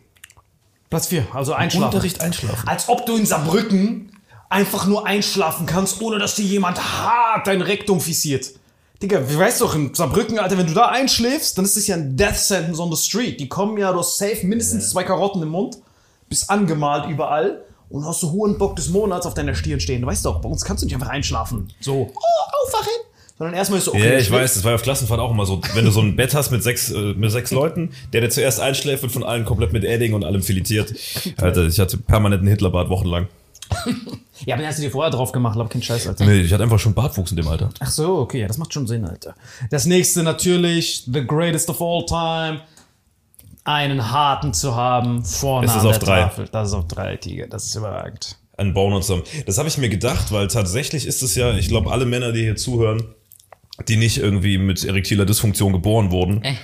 Platz 4, also einschlafen. Unterricht einschlafen. Als ob du in Saarbrücken einfach nur einschlafen kannst, ohne dass dir jemand hart dein Rektum fixiert. Digga, wie weißt doch, in Saarbrücken, Alter, wenn du da einschläfst, dann ist das ja ein Death Sentence on the street. Die kommen ja, du hast safe mindestens zwei Karotten im Mund, bist angemalt überall und hast so hohen Bock des Monats auf deiner Stirn stehen. Du weißt doch, bei uns kannst du nicht einfach einschlafen. So, oh, aufwachen. Sondern erstmal ist so, okay, Ja, ich weiß, das war ja auf Klassenfahrt auch immer so. Wenn du so ein <laughs> Bett hast mit sechs, äh, mit sechs Leuten, der, der zuerst einschläft, wird von allen komplett mit Edding und allem filetiert. Alter, ich hatte permanenten Hitlerbart wochenlang. <laughs> Ja, aber den hast du dir vorher drauf gemacht, glaub kein Scheiß, Alter. Nee, ich hatte einfach schon Bartwuchs in dem Alter. Ach so, okay, ja, das macht schon Sinn, Alter. Das nächste natürlich, the greatest of all time, einen harten zu haben vorne Es ist an auf der drei. Tafel. Das ist auf drei, Tiger, das ist überragend. Ein zusammen. Das habe ich mir gedacht, weil tatsächlich ist es ja, ich glaube, alle Männer, die hier zuhören, die nicht irgendwie mit erektiler Dysfunktion geboren wurden, Äh.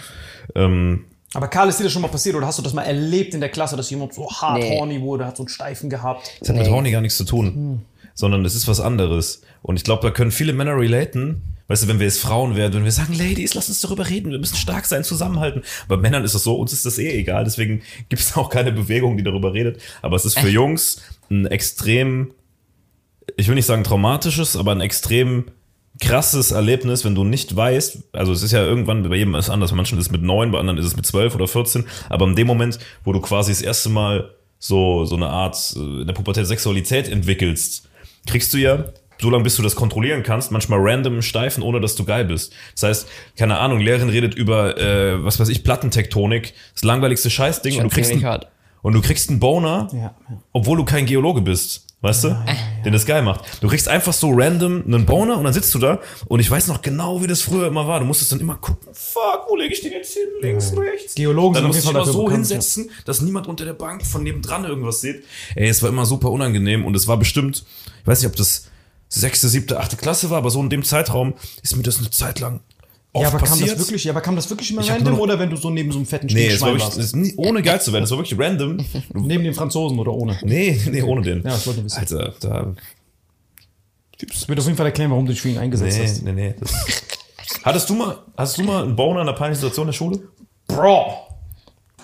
ähm, Aber Karl, ist dir das schon mal passiert oder hast du das mal erlebt in der Klasse, dass jemand so hart Nee. horny wurde, hat so einen Steifen gehabt? Das hat mit Nee. Horny gar nichts zu tun, sondern es ist was anderes. Und ich glaube, da können viele Männer relaten. Weißt du, wenn wir jetzt Frauen wären, wenn wir sagen, Ladies, lass uns darüber reden, wir müssen stark sein, zusammenhalten. Bei Männern ist das so, uns ist das eh egal, deswegen gibt es auch keine Bewegung, die darüber redet. Aber es ist für Jungs ein extrem, ich will nicht sagen traumatisches, aber ein extrem krasses Erlebnis, wenn du nicht weißt, also es ist ja irgendwann, bei jedem ist es anders, bei manchen ist es mit neun, bei anderen ist es mit zwölf oder 14, aber in dem Moment, wo du quasi das erste Mal so, so eine Art äh, in der Pubertät Sexualität entwickelst, kriegst du ja, so lange bis du das kontrollieren kannst, manchmal random Steifen, ohne dass du geil bist. Das heißt, keine Ahnung, Lehrerin redet über, äh, was weiß ich, Plattentektonik, das langweiligste Scheißding und du kriegst einen, und du kriegst einen Boner, Ja, ja. obwohl du kein Geologe bist. Weißt du? Den das geil macht. Du kriegst einfach so random einen Boner und dann sitzt du da und ich weiß noch genau, wie das früher immer war. Du musstest dann immer gucken, fuck, wo lege ich den jetzt hin? Links, rechts. Geologen dann musst du dich immer so bekannt, hinsetzen, dass niemand unter der Bank von nebendran irgendwas sieht. Ey, es war immer super unangenehm und es war bestimmt, ich weiß nicht, ob das sechste, siebte, achte Klasse war, aber so in dem Zeitraum ist mir das eine Zeit lang oft Ja, aber kam passiert. das wirklich, ja, aber kam das wirklich immer Ich random oder wenn du so neben so einem fetten Nee, es war wirklich, warst? nie, ohne geil zu werden, es war wirklich random. <laughs> Neben den Franzosen oder ohne? Nee, nee, ohne den. Ja, das wollte ich wissen. Alter, da. Das wird auf jeden Fall erklären, warum du dich für ihn eingesetzt Nee, hast. nee, nee. Das hattest du mal, hast du mal einen Boner in einer peinlichen Situation in der Schule? Bro!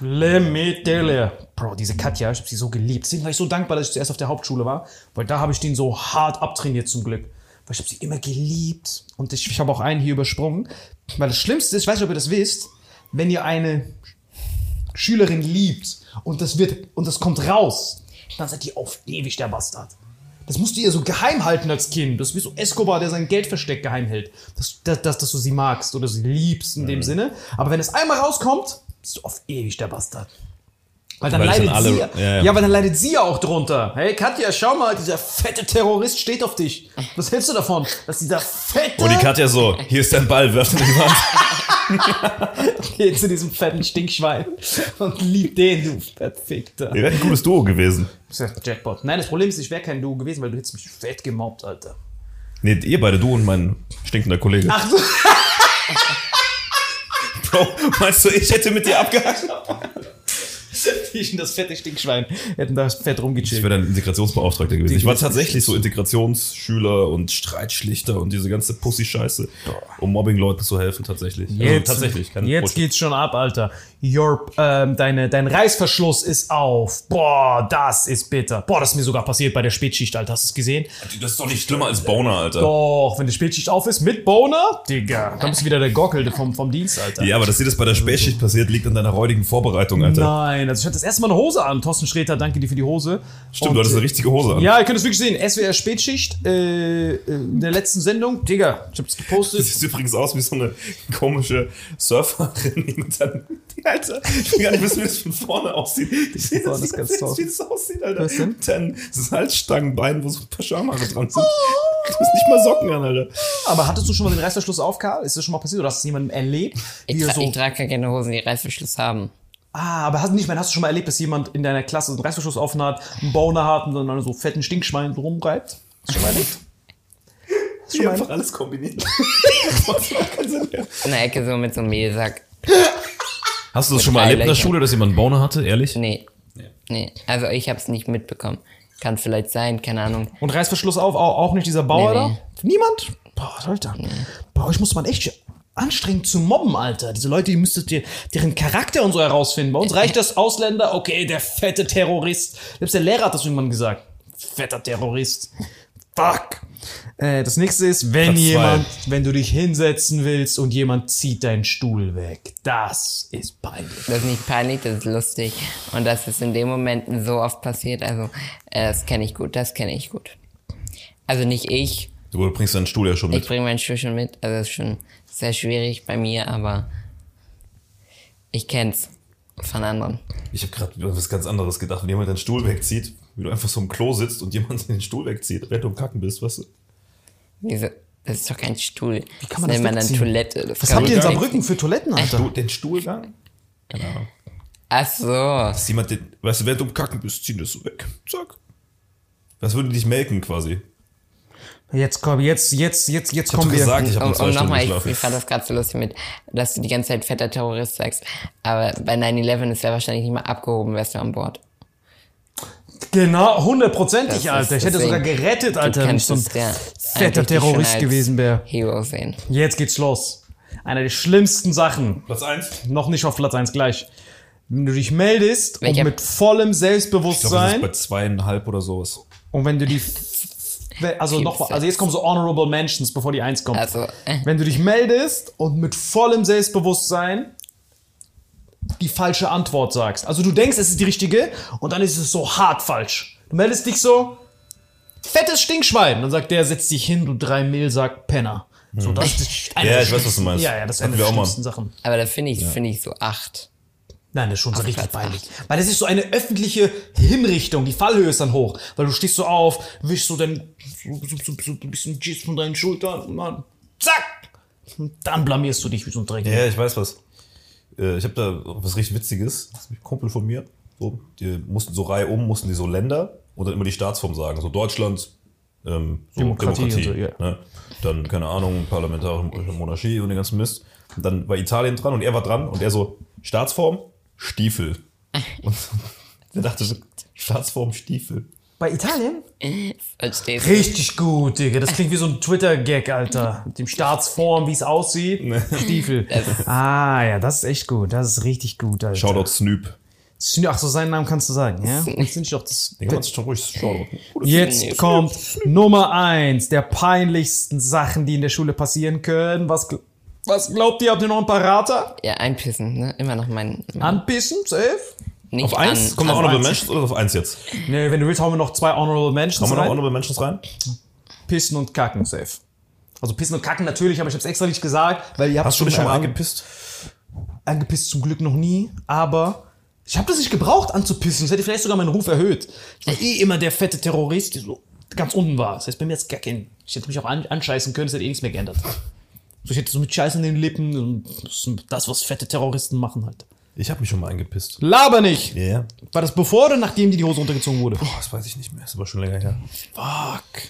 Le Metele. Bro, diese Katja, ich hab sie so geliebt. Deswegen war ich so dankbar, dass ich zuerst auf der Hauptschule war, weil da habe ich den so hart abtrainiert zum Glück. Weil ich habe sie immer geliebt. Und ich, ich habe auch einen hier übersprungen. Weil das Schlimmste ist, ich weiß nicht, ob ihr das wisst, wenn ihr eine Schülerin liebt und das wird und das kommt raus, dann seid ihr auf ewig der Bastard. Das musst du ihr so geheim halten als Kind. Das ist wie so Escobar, der sein Geldversteck geheim hält. Dass, dass, dass, dass du sie magst oder sie liebst in dem Sinne. Aber wenn es einmal rauskommt, bist du auf ewig der Bastard. Weil dann Weil leidet dann alle- sie ja, ja, ja. ja. weil dann leidet sie ja auch drunter. Hey Katja, schau mal, dieser fette Terrorist steht auf dich. Was hältst du davon? Dass dieser fette Und die Katja so, hier ist dein Ball, wirf ihn in die Wand. <laughs> Geh zu diesem fetten Stinkschwein und lieb den, du Verfickter. Ihr wärt ein gutes Duo gewesen. Das ist ja Jackpot. Nein, das Problem ist, ich wäre kein Duo gewesen, weil du hättest mich fett gemobbt, Alter. Nee, ihr beide, du und mein stinkender Kollege. Ach so. <laughs> Bro, meinst du, ich hätte mit dir abgehakt? <laughs> Ich und das fette Stinkschwein hätten da fett Ich rumgechillt. wäre dann Integrationsbeauftragter gewesen. Ich war <laughs> tatsächlich so Integrationsschüler und Streitschlichter und diese ganze Pussy-Scheiße, um Mobbing-Leuten zu helfen, tatsächlich. also, tatsächlich. kein jetzt Bullshit. geht's schon ab, Alter. Your, ähm, deine, dein Reißverschluss ist auf. Boah, das ist bitter. Boah, das ist mir sogar passiert bei der Spätschicht, Alter. Hast du es gesehen? Das ist doch nicht schlimmer als Boner, Alter. Doch, wenn die Spätschicht auf ist mit Boner, Digga, dann bist du wieder der Gockel vom, vom Dienst, Alter. Ja, aber dass dir das bei der Spätschicht passiert, liegt an deiner räudigen Vorbereitung, Alter. Nein, also ich hatte das erste Mal eine Hose an. Thorsten Sträter, danke dir für die Hose. Stimmt, Und, du hattest eine richtige Hose an. Ja, ihr könnt es wirklich sehen. SWR Spätschicht äh, äh, in der letzten Sendung. Digga, ich hab's gepostet. siehst übrigens aus wie so eine komische Surferin, dann, Alter, ich will gar nicht wissen, wie das von vorne aussieht. Ich <laughs> sehe das nicht, ganz toll. wie das aussieht, Alter. Was denn? Mit Dann Salzstangenbein, wo so ein paar Schamhaare dran sind. Du hast nicht mal Socken an, Alter. Aber hattest du schon mal den Reißverschluss auf, Karl? Ist das schon mal passiert oder hast du es jemandem erlebt? Ich, tra so, ich trage gar keine Hosen, die Reißverschluss haben. Ah, aber hast, nicht, mehr, hast du schon mal erlebt, dass jemand in deiner Klasse einen Reißverschluss offen hat, einen Boner hat und dann so fetten Stinkschwein rumreibt? Hast du schon mal erlebt? Hast du schon mal einfach alles kombiniert. <laughs> Das macht keinen Sinn mehr. In der Ecke so mit so einem Mehlsack. Hast du das Mit schon mal erlebt in der. Schule, dass jemand einen Boner hatte, ehrlich? Nee. Nee. Also ich hab's nicht mitbekommen. Kann vielleicht sein, keine Ahnung. Und Reißverschluss auf, auch, auch nicht dieser Bauer Nee, da? nee. Niemand? Boah, Alter. Bei euch muss man echt anstrengend zu mobben, Alter. Diese Leute, die müsstet ihr deren Charakter und so herausfinden. Bei uns reicht das Ausländer, okay, der fette Terrorist. Selbst der Lehrer hat das irgendwann gesagt. Fetter Terrorist. Fuck. Äh, das nächste ist, wenn Platz zwei. jemand, wenn du dich hinsetzen willst und jemand zieht deinen Stuhl weg. Das ist peinlich. Das ist nicht peinlich, das ist lustig. Und das ist in den Momenten so oft passiert. Also, äh, das kenne ich gut, das kenne ich gut. Also nicht ich, Du bringst deinen Stuhl ja schon ich mit. bringe meinen Stuhl schon mit. Also das ist schon sehr schwierig bei mir, aber ich kenn's von anderen. Ich habe gerade über was ganz anderes gedacht. Wenn jemand deinen Stuhl wegzieht, wie du einfach so im Klo sitzt und jemand <laughs> den Stuhl wegzieht, während du im Kacken bist, weißt du? Diese, das ist doch kein Stuhl. Wie kann man nennt das man dann? Toilette. Das Was habt ihr in Saarbrücken für Toiletten, Alter? Du, den Stuhlgang? Keine Ahnung. Ach so. Dass jemand den, weißt du, während du im Kacken bist, zieh das so weg. Zack. Das würde dich melken quasi. Jetzt komm, jetzt, jetzt, jetzt, jetzt kommen wir. gesagt, ich habe Um, um nochmal, ich, ich fand das gerade so lustig mit, dass du die ganze Zeit fetter Terrorist sagst. Aber bei 9-11 ist er wahrscheinlich nicht mal abgehoben, wärst du an Bord. Genau, hundertprozentig, Alter. Ich hätte sogar gerettet, Alter, du wenn ich so ein fetter Terrorist gewesen wäre. Hero sehen. Jetzt geht's los. Eine der schlimmsten Sachen. Platz 1. Noch nicht auf Platz 1 gleich. Wenn du dich meldest Welcher? und mit vollem Ich glaube, das ist Selbstbewusstsein bei zweieinhalb oder sowas. und wenn du die also noch mal, also jetzt kommen so honorable Mentions, bevor die 1 kommt. Also, äh, Wenn du dich meldest und mit vollem Selbstbewusstsein die falsche Antwort sagst. Also du denkst, es ist die richtige und dann ist es so hart falsch. Du meldest dich so, fettes Stinkschwein. Dann sagt der, setz dich hin, du drei Mehlsack Penner. So, das ist eine Ja, der ich weiß, was du meinst. Ja, ja, das ist eine wir der auch mal. schlimmsten Sachen. aber da finde ich, finde ich so acht. Nein, das ist schon so richtig Platz peinlich. Weil das ist so eine öffentliche Hinrichtung. Die Fallhöhe ist dann hoch. Weil du stehst so auf, wischst so dein, so, so, so, so ein bisschen Jizz von deinen Schultern und dann, zack! Und dann blamierst du dich wie so ein Dreck. Ja, ich weiß was. Äh, Ich habe da was richtig Witziges. Das ist ein Kumpel von mir. So, die mussten so Reihe um, mussten die so Länder und dann immer die Staatsform sagen. So Deutschland, ähm, so Demokratie Demokratie. so, ja. ne? Dann, keine Ahnung, parlamentarische Monarchie und den ganzen Mist. Und dann war Italien dran und er war dran und er so, Staatsform, Stiefel. Und er dachte so, Staatsform, Stiefel. Bei Italien? Verstehst du? Richtig gut, Digga. Das klingt wie so ein Twitter-Gag, Alter. Mit dem Staatsform, wie es aussieht. Stiefel. Ah, ja, das ist echt gut. Das ist richtig gut, Alter. Shoutout Snoop. Ach so, seinen Namen kannst du sagen, ja? Jetzt finde ich doch das. Den kann man sich schon ruhig Shoutout. Jetzt kommt Nummer eins der peinlichsten Sachen, die in der Schule passieren können. Was, gl- was glaubt ihr? Habt ihr noch ein paar Rater? Ja, einpissen, ne? Immer noch mein. mein Anpissen? Safe? nicht Auf eins? An, Kommen noch an- Honorable Mentions oder auf eins jetzt? Nee, wenn du willst, hauen wir noch zwei Honorable Mentions Kommen noch rein. Honorable Mentions rein? Pissen und Kacken, safe. Also Pissen und Kacken natürlich, aber ich hab's extra nicht gesagt, weil ihr habt Hast du dich schon mal ange angepisst? angepisst zum Glück noch nie, aber ich habe das nicht gebraucht anzupissen. Das hätte vielleicht sogar meinen Ruf erhöht. Ich war eh immer der fette Terrorist, der so ganz unten war. Das heißt, bei mir jetzt gar kein. Ich hätte mich auch an, anscheißen können, es hätte eh nichts mehr geändert. So, ich hätte so mit Scheiß in den Lippen. und Das, was fette Terroristen machen halt. Ich habe mich schon mal eingepisst. Laber nicht! Ja, yeah. War das bevor oder nachdem die die Hose runtergezogen wurde? Boah, das weiß ich nicht mehr. Das war schon länger her. Fuck.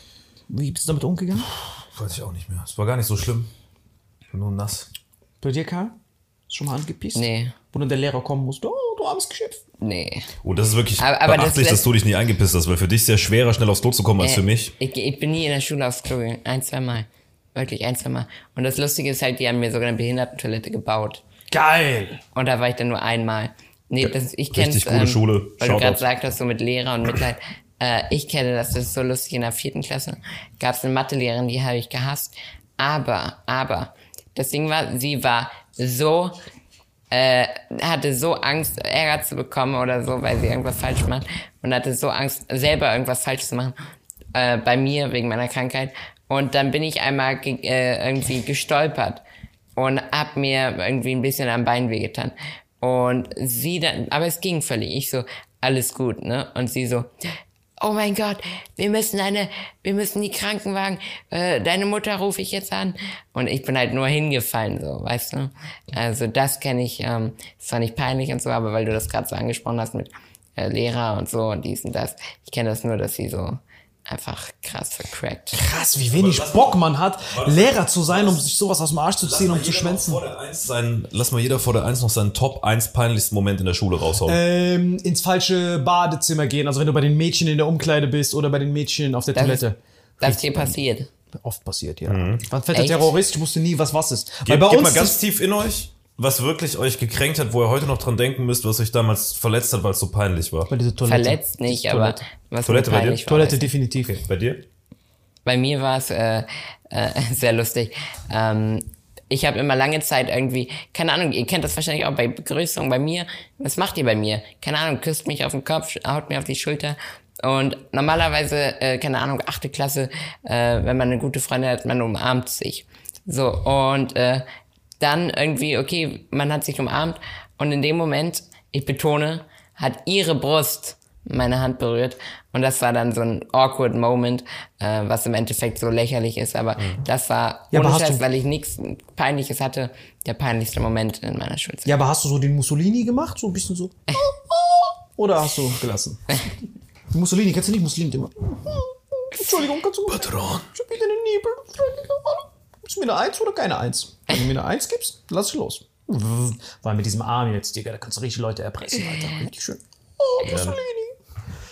Wie bist du damit umgegangen? Weiß ich auch nicht mehr. Es war gar nicht so schlimm. Ich bin nur nass. Bei dir, Karl? Hast du schon mal angepisst? Nee. Wo dann der Lehrer kommen musste. Oh, du armes Geschöpf. Nee. Oh, das ist wirklich Aber- aber das beachtlich, dass lässt- du dich nie eingepisst hast, weil für dich ist ja schwerer, schnell aufs Klo zu kommen, als für mich. Ich, ich bin nie in der Schule aufs Klo gegangen. Ein, zwei Mal. Wirklich ein, Mal. Und das Lustige ist halt, die haben mir sogar eine Behindertentoilette gebaut. Geil! Und da war ich dann nur einmal. Nee, das, ich kenne richtig coole Schule. Weil du Shoutout. gerade sagtest, so mit Lehrer und Mitleid. Äh, ich kenne das, das ist so lustig. In der vierten Klasse gab es eine Mathelehrerin, die habe ich gehasst. Aber, aber, das Ding war, sie war so, äh, hatte so Angst, Ärger zu bekommen oder so, weil sie irgendwas falsch macht. Und hatte so Angst, selber irgendwas falsch zu machen. Äh, bei mir, wegen meiner Krankheit. Und dann bin ich einmal ge äh, irgendwie gestolpert und hab mir irgendwie ein bisschen am Bein wehgetan. Und sie dann, aber es ging völlig. Ich so, alles gut, ne? Und sie so, oh mein Gott, wir müssen eine, wir müssen die Krankenwagen, äh, deine Mutter rufe ich jetzt an. Und ich bin halt nur hingefallen, so, weißt du? Also das kenne ich, ähm, ist zwar nicht peinlich und so, aber weil du das gerade so angesprochen hast mit äh, Lehrer und so und dies und das, ich kenne das nur, dass sie so einfach krass vercrackt. Krass, wie wenig Bock man hat, Lehrer zu sein, um sich sowas aus dem Arsch zu ziehen, um zu schwänzen. Sein, lass mal jeder vor der Eins noch seinen Top 1 peinlichsten Moment in der Schule raushauen. Ähm, ins falsche Badezimmer gehen, also wenn du bei den Mädchen in der Umkleide bist oder bei den Mädchen auf der Das Toilette. ist, das ist hier passiert. Oft passiert, ja. War ein fetter Echt? Terrorist, ich wusste nie, was was ist. Weil Gebt, bei gebt uns mal ganz tief in euch, was wirklich euch gekränkt hat, wo ihr heute noch dran denken müsst, was euch damals verletzt hat, weil es so peinlich war. bei dieser Toilette. Verletzt nicht, Toilette. aber was Toilette mir bei dir? peinlich war. Toilette definitiv. Bei dir? Bei mir war es äh, äh, <laughs> sehr lustig. Ähm, ich habe immer lange Zeit irgendwie, keine Ahnung, ihr kennt das wahrscheinlich auch bei Begrüßungen bei mir. Was macht ihr bei mir? Keine Ahnung, küsst mich auf den Kopf, haut mir auf die Schulter. Und normalerweise, äh, keine Ahnung, achte Klasse, äh, wenn man eine gute Freundin hat, man umarmt sich. So, und äh, dann irgendwie, okay, man hat sich umarmt und in dem Moment, ich betone, hat ihre Brust meine Hand berührt und das war dann so ein awkward Moment, äh, was im Endeffekt so lächerlich ist, aber das war Ja, ohne Scheiß, weil ich nichts Peinliches hatte, der peinlichste Moment in meiner Schulzeit. Ja, aber hast du so den Mussolini gemacht? So ein bisschen so. <laughs> Oder hast du gelassen? <laughs> Mussolini, kennst du nicht Mussolini? <laughs> Entschuldigung, kannst du. Patron. Ich hab wieder eine Niebel. Gibst du mir eine Eins oder keine Eins? Wenn du mir eine Eins gibst, lass ich los. Weil mit diesem Arm jetzt, Digga, da kannst du richtig Leute erpressen, Alter. Richtig schön. Oh, Mussolini.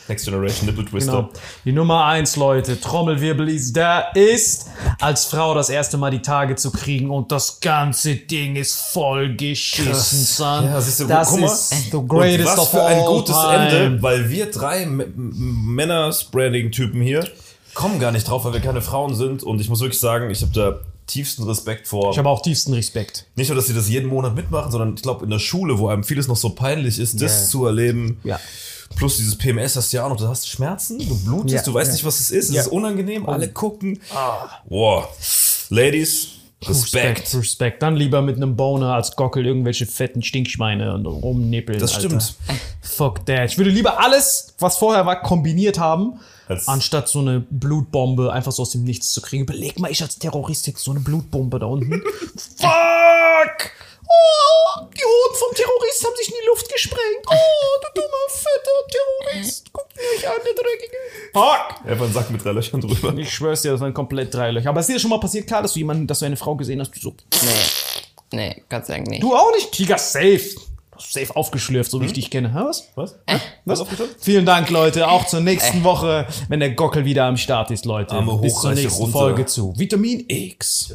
Next Generation Nipple Twister. Genau. Die Nummer eins, Leute, Trommelwirbel ist da, ist als Frau das erste Mal die Tage zu kriegen und das ganze Ding ist voll geschissen, son. Ja, siehst du, das guck mal. ist the Und greatest was of für ein gutes time. Ende, weil wir drei Männer-Spreading-Typen hier kommen gar nicht drauf, weil wir keine Frauen sind. Und ich muss wirklich sagen, ich habe da tiefsten Respekt vor. Ich habe auch tiefsten Respekt. nicht nur, dass sie das jeden Monat mitmachen, sondern ich glaube, in der Schule, wo einem vieles noch so peinlich ist, das Ja. zu erleben. Ja. Plus dieses PMS hast du ja auch noch. Du hast Schmerzen, du blutest, Ja, du weißt ja. nicht, was es ist. Es ist unangenehm, alle gucken. Wow. Ladies, Respekt. Respekt. Dann lieber mit einem Boner als Gockel irgendwelche fetten Stinkschweine und rumnippeln. Das Alter. stimmt. Fuck that. Ich würde lieber alles, was vorher war, kombiniert haben, Als- anstatt so eine Blutbombe einfach so aus dem Nichts zu kriegen. Überleg mal, ich als Terrorist hätte so eine Blutbombe da unten. <laughs> <laughs> Fuck! Oh, die Hoden vom Terrorist haben sich in die Luft gesprengt. Oh, du dummer, fetter Terrorist. Guck mich an, der Dreckige. Fuck! Einfach einen Sack mit drei Löchern drüber. Ich schwör's dir, das waren komplett drei Löcher. Aber ist dir schon mal passiert, klar, dass du jemanden, dass du eine Frau gesehen hast, du so, Nee, nee, Gott sei Dank nicht. du auch nicht? Tiger, safe. Du hast safe aufgeschlürft, so wie ich dich kenne. Hä, was? Was? Was? Vielen Dank, Leute. Auch zur nächsten Woche, wenn der Gockel wieder am Start ist, Leute. Arme Bis hoch, zur Reiche nächsten runter. Folge zu Vitamin X.